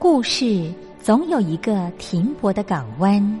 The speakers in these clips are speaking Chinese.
故事总有一个停泊的港湾。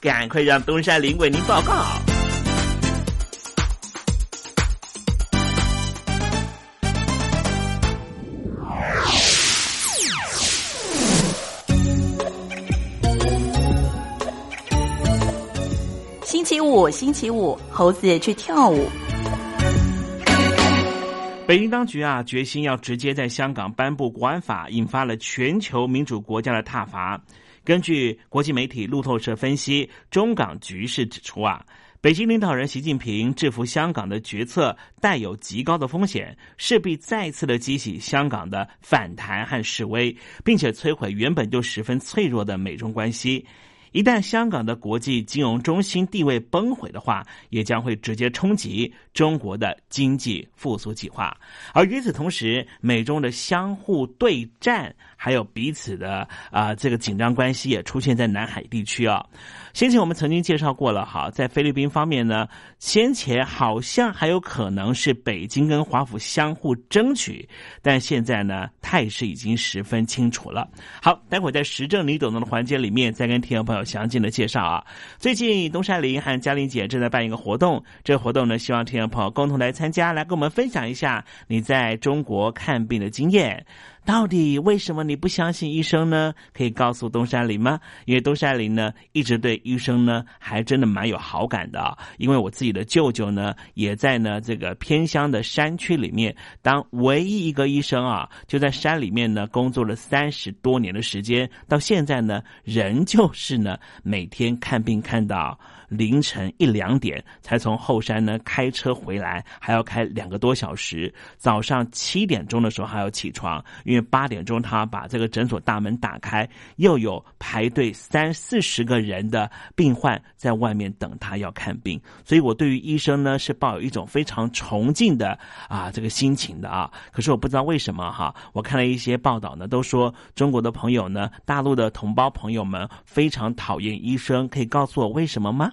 赶快让东山林为您报告。星期五，星期五，猴子去跳舞。北京当局啊，决心要直接在香港颁布国安法，引发了全球民主国家的挞伐。根据国际媒体路透社分析，中港局势指出啊，北京领导人习近平制服香港的决策带有极高的风险，势必再次的激起香港的反弹和示威，并且摧毁原本就十分脆弱的美中关系。一旦香港的国际金融中心地位崩毁的话，也将会直接冲击中国的经济复苏计划。而与此同时，美中的相互对战，还有彼此的啊这个紧张关系，也出现在南海地区啊。先前我们曾经介绍过了，哈，在菲律宾方面呢，先前好像还有可能是北京跟华府相互争取，但现在呢，态势已经十分清楚了。好，待会在时政你懂得的环节里面，再跟听众朋友详尽的介绍啊。最近东山林和嘉玲姐正在办一个活动，这个活动呢，希望听众朋友共同来参加，来跟我们分享一下你在中国看病的经验。到底为什么你不相信医生呢？可以告诉东山林吗？因为东山林呢，一直对医生呢，还真的蛮有好感的。因为我自己的舅舅呢，也在呢这个偏乡的山区里面当唯一一个医生啊，就在山里面呢工作了三十多年的时间，到现在呢，仍旧是呢每天看病看到。凌晨一两点才从后山呢开车回来，还要开两个多小时。早上七点钟的时候还要起床，因为八点钟他把这个诊所大门打开，又有排队三四十个人的病患在外面等他要看病。所以我对于医生呢是抱有一种非常崇敬的啊这个心情的啊。可是我不知道为什么哈，我看了一些报道呢，都说中国的朋友呢，大陆的同胞朋友们非常讨厌医生，可以告诉我为什么吗？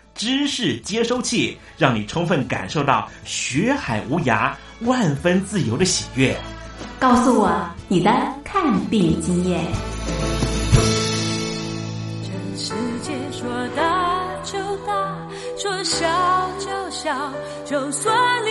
知识接收器让你充分感受到学海无涯万分自由的喜悦。告诉我你的看病经验。这世界说大就大说小就小就算你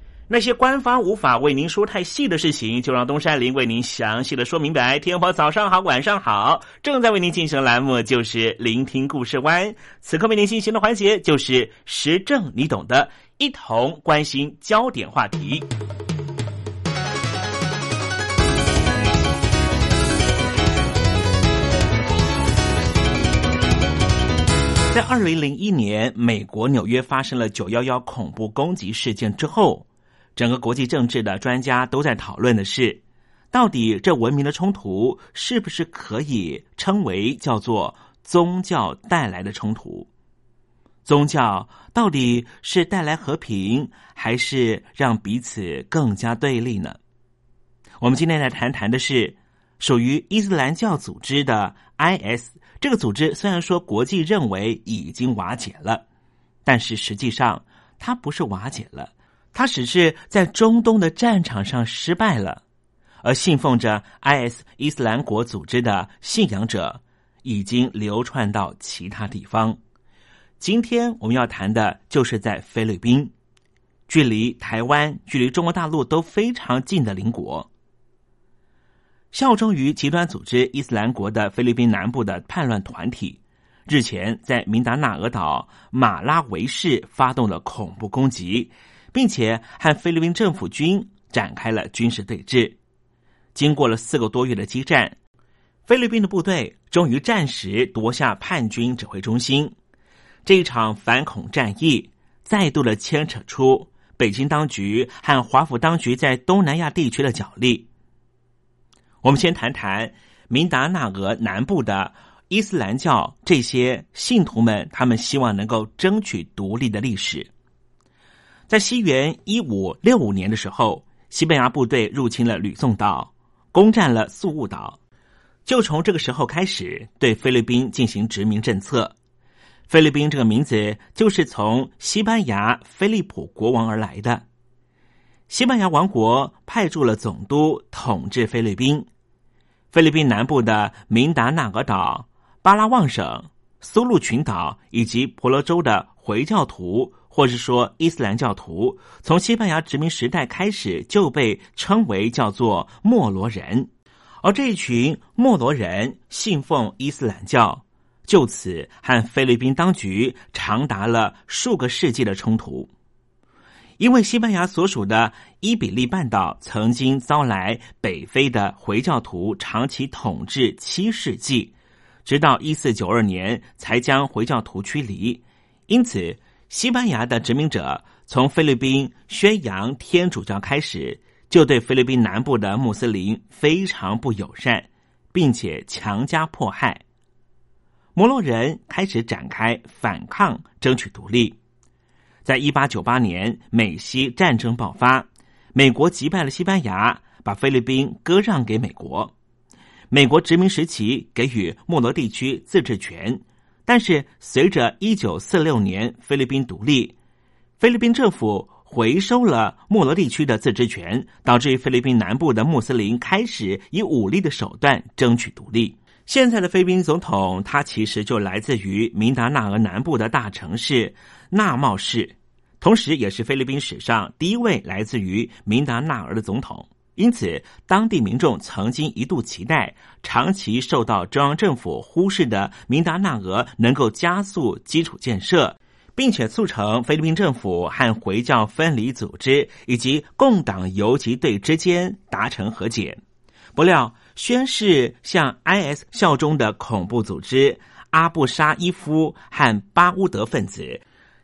那些官方无法为您说太细的事情，就让东山林为您详细的说明白。天婆早上好，晚上好，正在为您进行的栏目就是聆听故事湾。此刻为您进行的环节就是时政，你懂的，一同关心焦点话题。在二零零一年，美国纽约发生了九幺幺恐怖攻击事件之后。整个国际政治的专家都在讨论的是，到底这文明的冲突是不是可以称为叫做宗教带来的冲突？宗教到底是带来和平，还是让彼此更加对立呢？我们今天来谈谈的是属于伊斯兰教组织的 IS 这个组织。虽然说国际认为已经瓦解了，但是实际上它不是瓦解了。他只是在中东的战场上失败了，而信奉着 IS 伊斯兰国组织的信仰者已经流窜到其他地方。今天我们要谈的就是在菲律宾，距离台湾、距离中国大陆都非常近的邻国，效忠于极端组织伊斯兰国的菲律宾南部的叛乱团体，日前在明达纳俄岛马拉维市发动了恐怖攻击。并且和菲律宾政府军展开了军事对峙。经过了四个多月的激战，菲律宾的部队终于暂时夺下叛军指挥中心。这一场反恐战役再度的牵扯出北京当局和华府当局在东南亚地区的角力。我们先谈谈明达纳俄南部的伊斯兰教这些信徒们，他们希望能够争取独立的历史。在西元一五六五年的时候，西班牙部队入侵了吕宋岛，攻占了宿务岛。就从这个时候开始，对菲律宾进行殖民政策。菲律宾这个名字就是从西班牙菲利普国王而来的。西班牙王国派驻了总督统治菲律宾。菲律宾南部的明达纳俄岛、巴拉望省、苏禄群岛以及婆罗洲的回教徒。或是说，伊斯兰教徒从西班牙殖民时代开始就被称为叫做莫罗人，而这一群莫罗人信奉伊斯兰教，就此和菲律宾当局长达了数个世纪的冲突。因为西班牙所属的伊比利半岛曾经遭来北非的回教徒长期统治七世纪，直到一四九二年才将回教徒驱离，因此。西班牙的殖民者从菲律宾宣扬天主教开始，就对菲律宾南部的穆斯林非常不友善，并且强加迫害。摩洛人开始展开反抗，争取独立。在一八九八年美西战争爆发，美国击败了西班牙，把菲律宾割让给美国。美国殖民时期给予莫罗地区自治权。但是随着一九四六年菲律宾独立，菲律宾政府回收了莫罗地区的自治权，导致菲律宾南部的穆斯林开始以武力的手段争取独立。现在的菲律宾总统，他其实就来自于明达纳俄南部的大城市纳茂市，同时也是菲律宾史上第一位来自于明达纳俄的总统。因此，当地民众曾经一度期待，长期受到中央政府忽视的明达纳俄能够加速基础建设，并且促成菲律宾政府和回教分离组织以及共党游击队之间达成和解。不料，宣誓向 IS 效忠的恐怖组织阿布沙伊夫和巴乌德分子，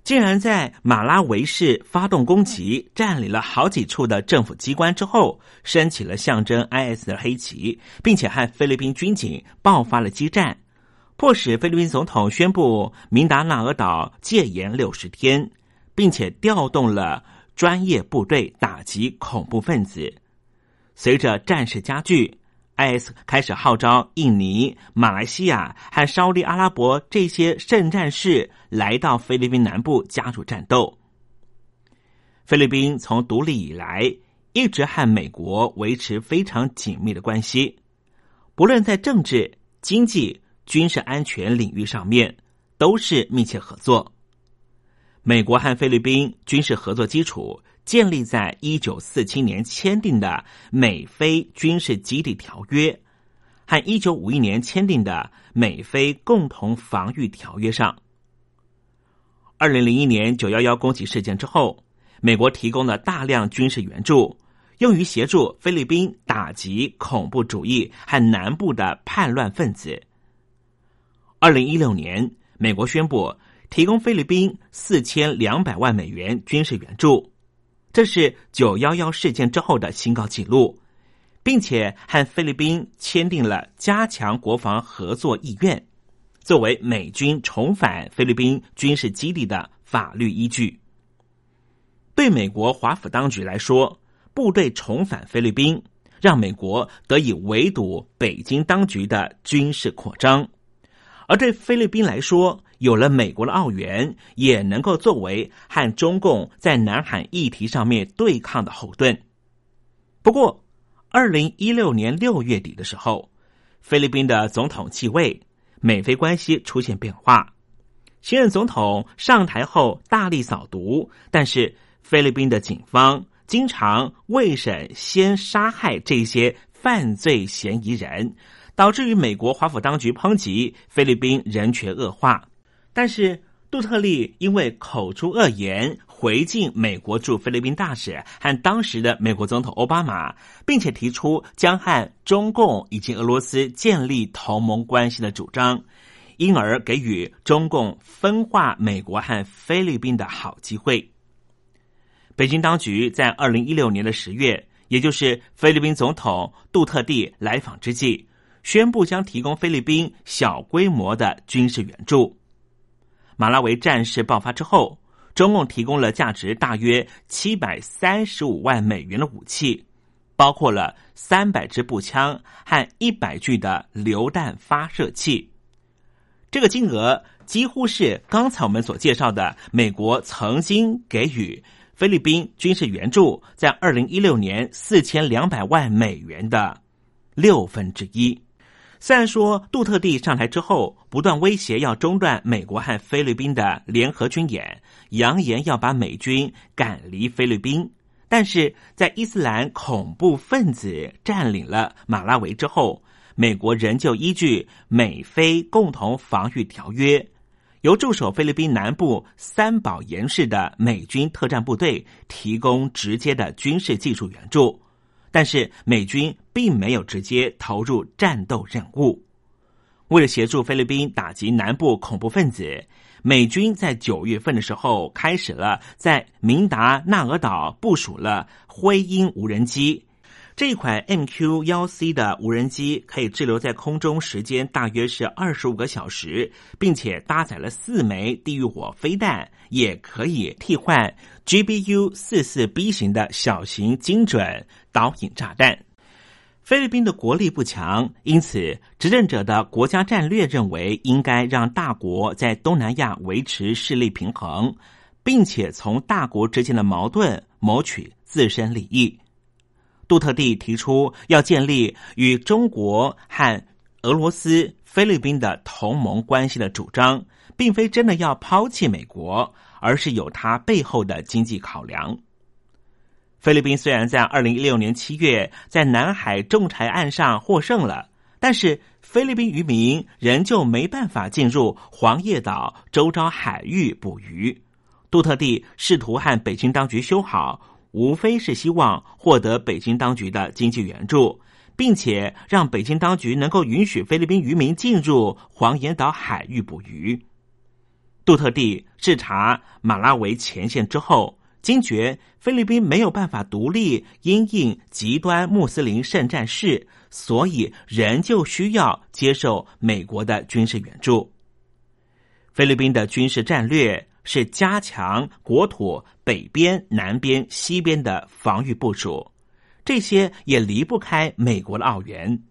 竟然在马拉维市发动攻击，占领了好几处的政府机关之后，升起了象征 IS 的黑旗，并且和菲律宾军警爆发了激战，迫使菲律宾总统宣布明达纳俄岛戒严六十天，并且调动了专业部队打击恐怖分子。随着战事加剧，IS 开始号召印尼、马来西亚和沙利阿拉伯这些圣战士来到菲律宾南部加入战斗。菲律宾从独立以来一直和美国维持非常紧密的关系，不论在政治、经济、军事安全领域上面都是密切合作。美国和菲律宾军事合作基础。建立在一九四七年签订的美菲军事基地条约和一九五一年签订的美菲共同防御条约上。二零零一年九幺幺攻击事件之后，美国提供了大量军事援助，用于协助菲律宾打击恐怖主义和南部的叛乱分子。二零一六年，美国宣布提供菲律宾四千两百万美元军事援助。这是九幺幺事件之后的新高纪录，并且和菲律宾签订了加强国防合作意愿，作为美军重返菲律宾军事基地的法律依据。对美国华府当局来说，部队重返菲律宾，让美国得以围堵北京当局的军事扩张；而对菲律宾来说，有了美国的澳元，也能够作为和中共在南海议题上面对抗的后盾。不过，二零一六年六月底的时候，菲律宾的总统继位，美菲关系出现变化。新任总统上台后大力扫毒，但是菲律宾的警方经常未审先杀害这些犯罪嫌疑人，导致于美国华府当局抨击菲律宾人权恶化。但是杜特利因为口出恶言，回敬美国驻菲律宾大使和当时的美国总统奥巴马，并且提出将和中共以及俄罗斯建立同盟关系的主张，因而给予中共分化美国和菲律宾的好机会。北京当局在二零一六年的十月，也就是菲律宾总统杜特地来访之际，宣布将提供菲律宾小规模的军事援助。马拉维战事爆发之后，中共提供了价值大约七百三十五万美元的武器，包括了三百支步枪和一百具的榴弹发射器。这个金额几乎是刚才我们所介绍的美国曾经给予菲律宾军事援助，在二零一六年四千两百万美元的六分之一。虽然说杜特地上台之后不断威胁要中断美国和菲律宾的联合军演，扬言要把美军赶离菲律宾，但是在伊斯兰恐怖分子占领了马拉维之后，美国仍旧依据美菲共同防御条约，由驻守菲律宾南部三宝岩市的美军特战部队提供直接的军事技术援助。但是美军并没有直接投入战斗任务。为了协助菲律宾打击南部恐怖分子，美军在九月份的时候开始了在明达纳俄岛部署了灰鹰无人机。这款 MQ 幺 C 的无人机可以滞留在空中时间大约是二十五个小时，并且搭载了四枚地狱火飞弹，也可以替换 GBU 四四 B 型的小型精准导引炸弹。菲律宾的国力不强，因此执政者的国家战略认为应该让大国在东南亚维持势力平衡，并且从大国之间的矛盾谋取自身利益。杜特地提出要建立与中国和俄罗斯、菲律宾的同盟关系的主张，并非真的要抛弃美国，而是有它背后的经济考量。菲律宾虽然在二零一六年七月在南海仲裁案上获胜了，但是菲律宾渔民仍旧没办法进入黄叶岛周遭海域捕鱼。杜特地试图和北京当局修好，无非是希望获得北京当局的经济援助，并且让北京当局能够允许菲律宾渔民进入黄岩岛海域捕鱼。杜特地视察马拉维前线之后。惊觉菲律宾没有办法独立因应极端穆斯林圣战士，所以仍旧需要接受美国的军事援助。菲律宾的军事战略是加强国土北边、南边、西边的防御部署，这些也离不开美国的澳元。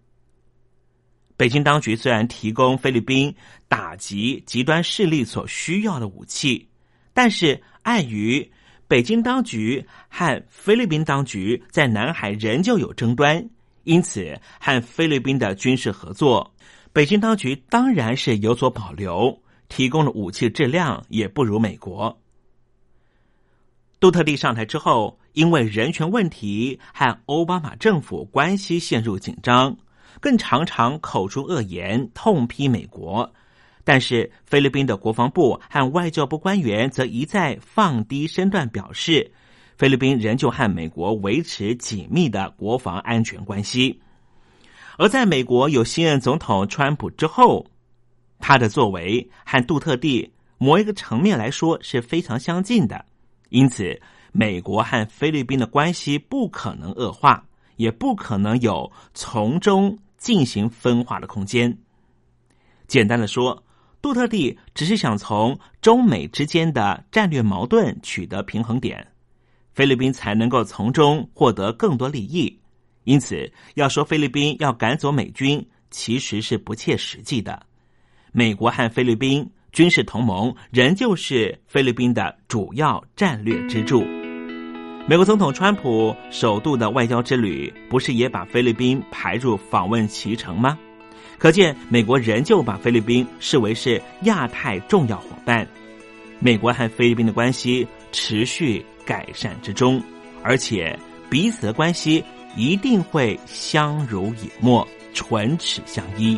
北京当局虽然提供菲律宾打击极端势力所需要的武器，但是碍于北京当局和菲律宾当局在南海仍旧有争端，因此和菲律宾的军事合作，北京当局当然是有所保留，提供的武器质量也不如美国。杜特地上台之后，因为人权问题和奥巴马政府关系陷入紧张，更常常口出恶言，痛批美国。但是，菲律宾的国防部和外交部官员则一再放低身段，表示菲律宾仍旧和美国维持紧密的国防安全关系。而在美国有新任总统川普之后，他的作为和杜特地某一个层面来说是非常相近的，因此美国和菲律宾的关系不可能恶化，也不可能有从中进行分化的空间。简单的说。杜特地只是想从中美之间的战略矛盾取得平衡点，菲律宾才能够从中获得更多利益。因此，要说菲律宾要赶走美军，其实是不切实际的。美国和菲律宾军事同盟仍旧是菲律宾的主要战略支柱。美国总统川普首度的外交之旅，不是也把菲律宾排入访问其程吗？可见，美国仍旧把菲律宾视为是亚太重要伙伴。美国和菲律宾的关系持续改善之中，而且彼此的关系一定会相濡以沫、唇齿相依。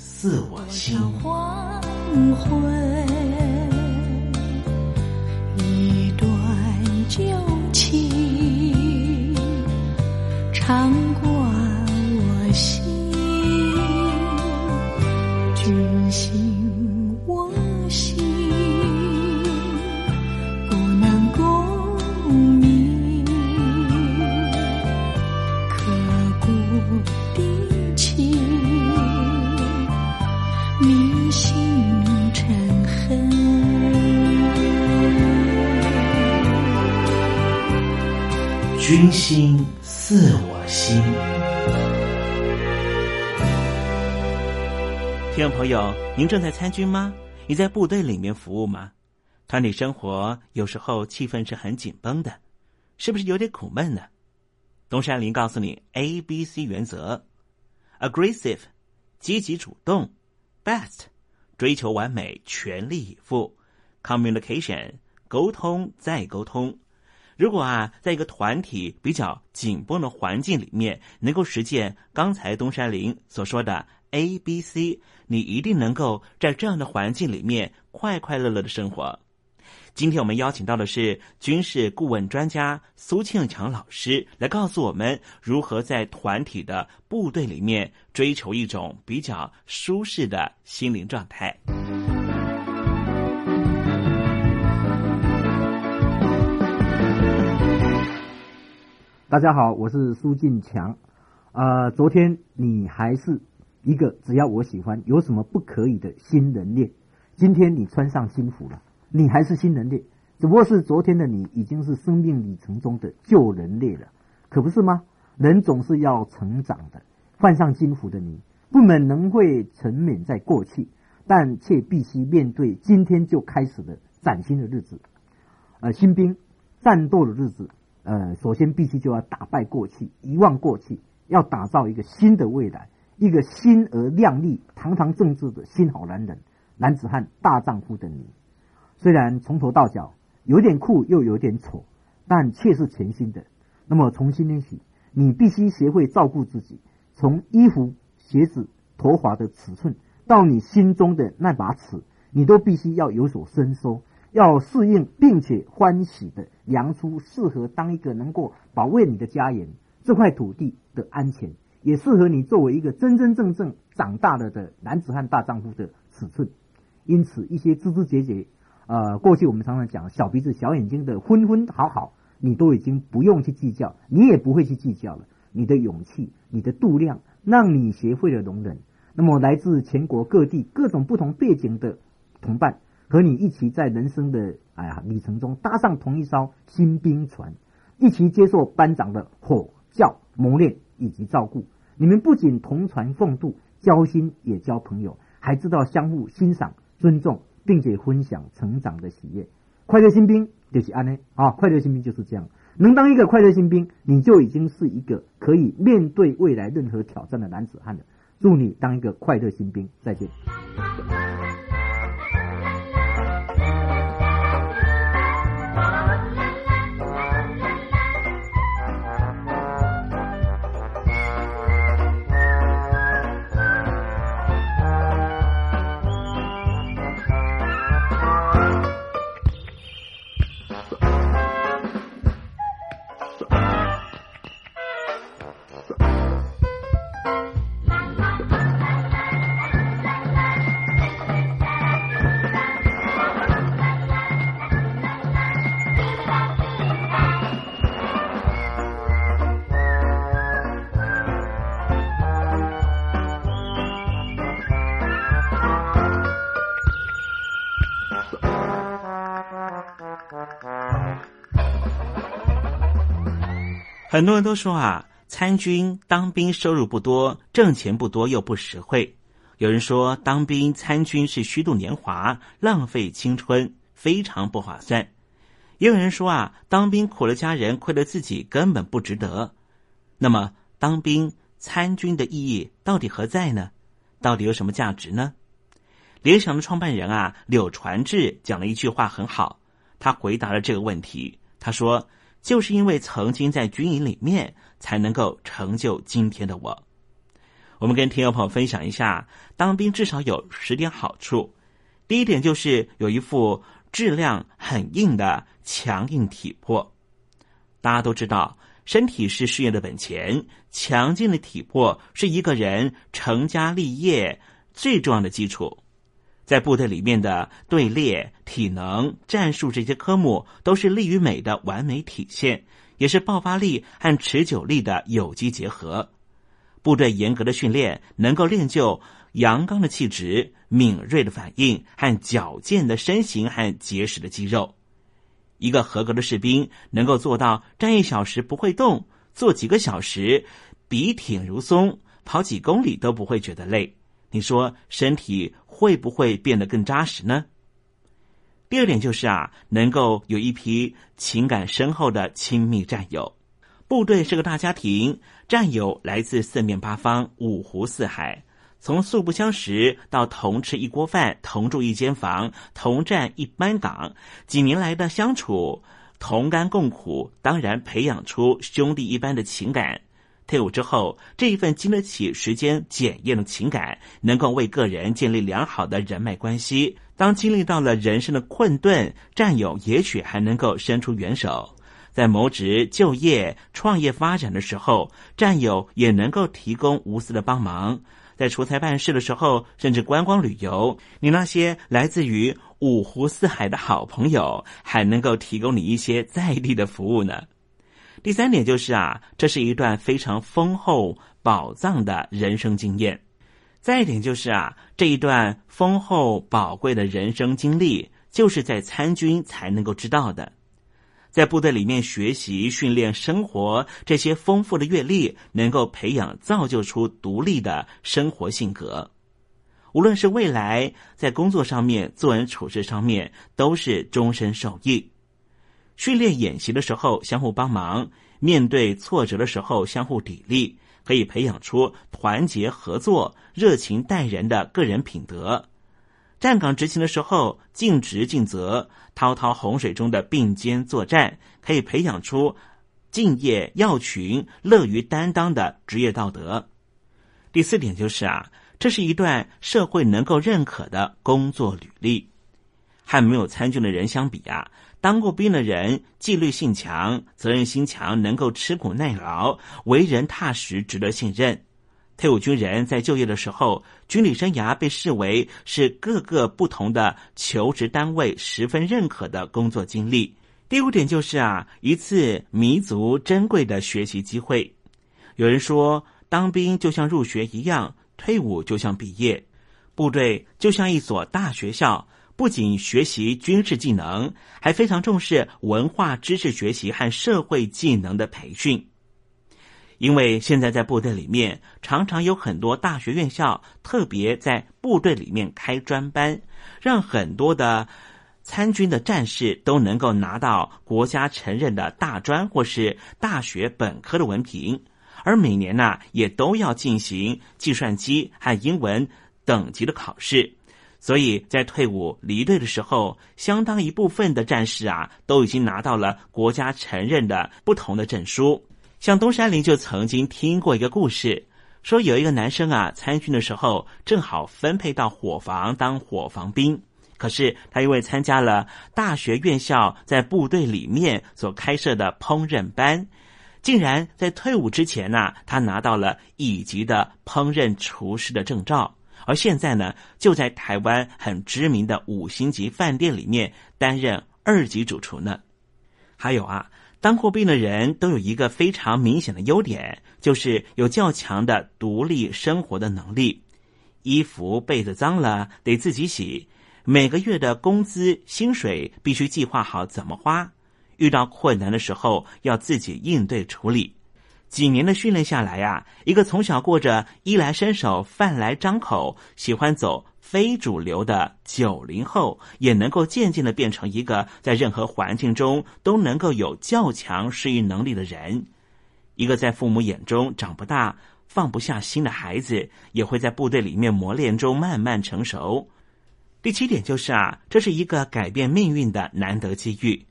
自我心。君心似我心。听众朋友，您正在参军吗？你在部队里面服务吗？团体生活有时候气氛是很紧绷的，是不是有点苦闷呢？东山林告诉你 A、B、C 原则：aggressive，积极主动；best，追求完美，全力以赴；communication，沟通再沟通。如果啊，在一个团体比较紧绷的环境里面，能够实践刚才东山林所说的 A、B、C，你一定能够在这样的环境里面快快乐乐的生活。今天我们邀请到的是军事顾问专家苏庆强老师，来告诉我们如何在团体的部队里面追求一种比较舒适的心灵状态。大家好，我是苏进强。呃，昨天你还是一个只要我喜欢，有什么不可以的新人类。今天你穿上新服了，你还是新人类，只不过是昨天的你已经是生命里程中的旧人类了，可不是吗？人总是要成长的。换上金服的你，不可能会沉湎在过去，但却必须面对今天就开始的崭新的日子。呃，新兵战斗的日子。呃，首先必须就要打败过去，遗忘过去，要打造一个新的未来，一个新而亮丽、堂堂正正的新好男人、男子汉、大丈夫的你。虽然从头到脚有点酷又有点丑，但却是全新的。那么从今天起，你必须学会照顾自己，从衣服、鞋子、头发的尺寸，到你心中的那把尺，你都必须要有所伸缩。要适应，并且欢喜的量出适合当一个能够保卫你的家园、这块土地的安全，也适合你作为一个真真正正长大了的男子汉大丈夫的尺寸。因此，一些枝枝节节，呃，过去我们常常讲小鼻子小眼睛的昏昏好好，你都已经不用去计较，你也不会去计较了。你的勇气、你的度量，让你学会了容忍。那么，来自全国各地各种不同背景的同伴。和你一起在人生的哎呀旅程中搭上同一艘新兵船，一起接受班长的吼教磨练以及照顾。你们不仅同船共度，交心也交朋友，还知道相互欣赏、尊重，并且分享成长的喜悦。快乐新兵就是安呢啊！快乐新兵就是这样，能当一个快乐新兵，你就已经是一个可以面对未来任何挑战的男子汉了。祝你当一个快乐新兵，再见。很多人都说啊，参军当兵收入不多，挣钱不多又不实惠。有人说当兵参军是虚度年华，浪费青春，非常不划算。也有人说啊，当兵苦了家人，亏了自己，根本不值得。那么，当兵参军的意义到底何在呢？到底有什么价值呢？联想的创办人啊，柳传志讲了一句话很好，他回答了这个问题。他说：“就是因为曾经在军营里面，才能够成就今天的我。”我们跟听众朋友分享一下，当兵至少有十点好处。第一点就是有一副质量很硬的强硬体魄。大家都知道，身体是事业的本钱，强劲的体魄是一个人成家立业最重要的基础。在部队里面的队列、体能、战术这些科目，都是力与美的完美体现，也是爆发力和持久力的有机结合。部队严格的训练，能够练就阳刚的气质、敏锐的反应和矫健的身形和结实的肌肉。一个合格的士兵能够做到站一小时不会动，坐几个小时笔挺如松，跑几公里都不会觉得累。你说身体会不会变得更扎实呢？第二点就是啊，能够有一批情感深厚的亲密战友。部队是个大家庭，战友来自四面八方、五湖四海，从素不相识到同吃一锅饭、同住一间房、同站一班岗，几年来的相处，同甘共苦，当然培养出兄弟一般的情感。退伍之后，这一份经得起时间检验的情感，能够为个人建立良好的人脉关系。当经历到了人生的困顿，战友也许还能够伸出援手。在谋职、就业、创业发展的时候，战友也能够提供无私的帮忙。在出差办事的时候，甚至观光旅游，你那些来自于五湖四海的好朋友，还能够提供你一些在地的服务呢。第三点就是啊，这是一段非常丰厚、宝藏的人生经验。再一点就是啊，这一段丰厚、宝贵的人生经历，就是在参军才能够知道的。在部队里面学习、训练、生活，这些丰富的阅历，能够培养、造就出独立的生活性格。无论是未来在工作上面、做人处事上面，都是终身受益。训练演习的时候相互帮忙，面对挫折的时候相互砥砺，可以培养出团结合作、热情待人的个人品德。站岗执勤的时候，尽职尽责，滔滔洪水中的并肩作战，可以培养出敬业要群、乐于担当的职业道德。第四点就是啊，这是一段社会能够认可的工作履历。和没有参军的人相比啊，当过兵的人纪律性强、责任心强，能够吃苦耐劳，为人踏实，值得信任。退伍军人在就业的时候，军旅生涯被视为是各个不同的求职单位十分认可的工作经历。第五点就是啊，一次弥足珍贵的学习机会。有人说，当兵就像入学一样，退伍就像毕业。部队就像一所大学校，不仅学习军事技能，还非常重视文化知识学习和社会技能的培训。因为现在在部队里面，常常有很多大学院校特别在部队里面开专班，让很多的参军的战士都能够拿到国家承认的大专或是大学本科的文凭，而每年呢也都要进行计算机和英文等级的考试，所以在退伍离队的时候，相当一部分的战士啊都已经拿到了国家承认的不同的证书。像东山林就曾经听过一个故事，说有一个男生啊，参军的时候正好分配到伙房当伙房兵，可是他因为参加了大学院校在部队里面所开设的烹饪班，竟然在退伍之前呢，他拿到了乙级的烹饪厨师的证照，而现在呢，就在台湾很知名的五星级饭店里面担任二级主厨呢。还有啊。当过兵的人都有一个非常明显的优点，就是有较强的独立生活的能力。衣服被子脏了得自己洗，每个月的工资薪水必须计划好怎么花。遇到困难的时候要自己应对处理。几年的训练下来呀，一个从小过着衣来伸手、饭来张口，喜欢走。非主流的九零后也能够渐渐的变成一个在任何环境中都能够有较强适应能力的人。一个在父母眼中长不大、放不下心的孩子，也会在部队里面磨练中慢慢成熟。第七点就是啊，这是一个改变命运的难得机遇。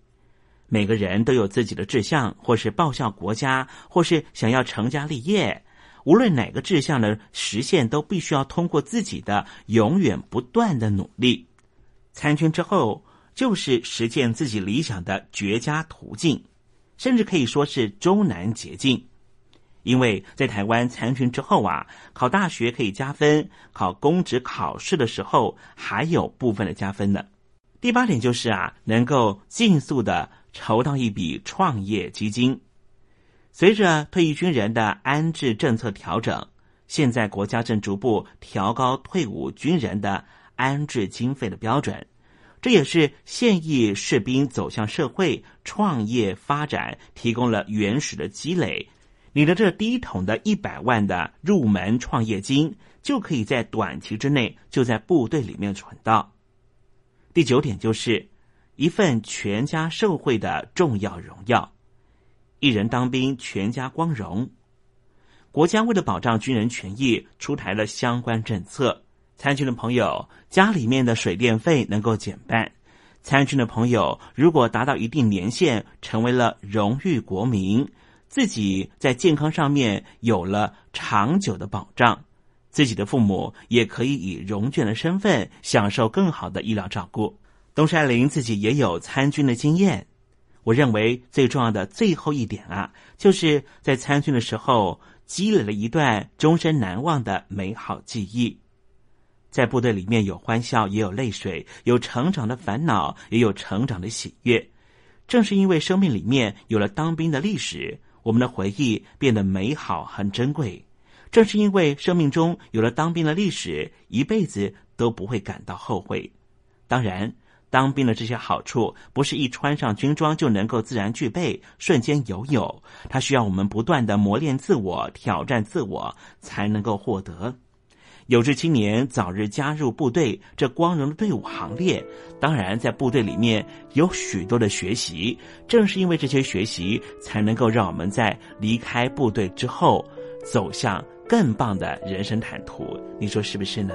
每个人都有自己的志向，或是报效国家，或是想要成家立业。无论哪个志向的实现，都必须要通过自己的永远不断的努力。参军之后，就是实现自己理想的绝佳途径，甚至可以说是终南捷径。因为在台湾参军之后啊，考大学可以加分，考公职考试的时候还有部分的加分呢。第八点就是啊，能够尽速的。筹到一笔创业基金。随着退役军人的安置政策调整，现在国家正逐步调高退伍军人的安置经费的标准。这也是现役士兵走向社会、创业发展提供了原始的积累。你的这第一桶的一百万的入门创业金，就可以在短期之内就在部队里面存到。第九点就是。一份全家受惠的重要荣耀，一人当兵，全家光荣。国家为了保障军人权益，出台了相关政策。参军的朋友，家里面的水电费能够减半。参军的朋友，如果达到一定年限，成为了荣誉国民，自己在健康上面有了长久的保障，自己的父母也可以以荣眷的身份享受更好的医疗照顾。东山林自己也有参军的经验，我认为最重要的最后一点啊，就是在参军的时候积累了一段终身难忘的美好记忆。在部队里面有欢笑，也有泪水，有成长的烦恼，也有成长的喜悦。正是因为生命里面有了当兵的历史，我们的回忆变得美好很珍贵。正是因为生命中有了当兵的历史，一辈子都不会感到后悔。当然。当兵的这些好处，不是一穿上军装就能够自然具备、瞬间拥有。它需要我们不断的磨练自我、挑战自我，才能够获得。有志青年早日加入部队这光荣的队伍行列。当然，在部队里面有许多的学习，正是因为这些学习，才能够让我们在离开部队之后，走向更棒的人生坦途。你说是不是呢？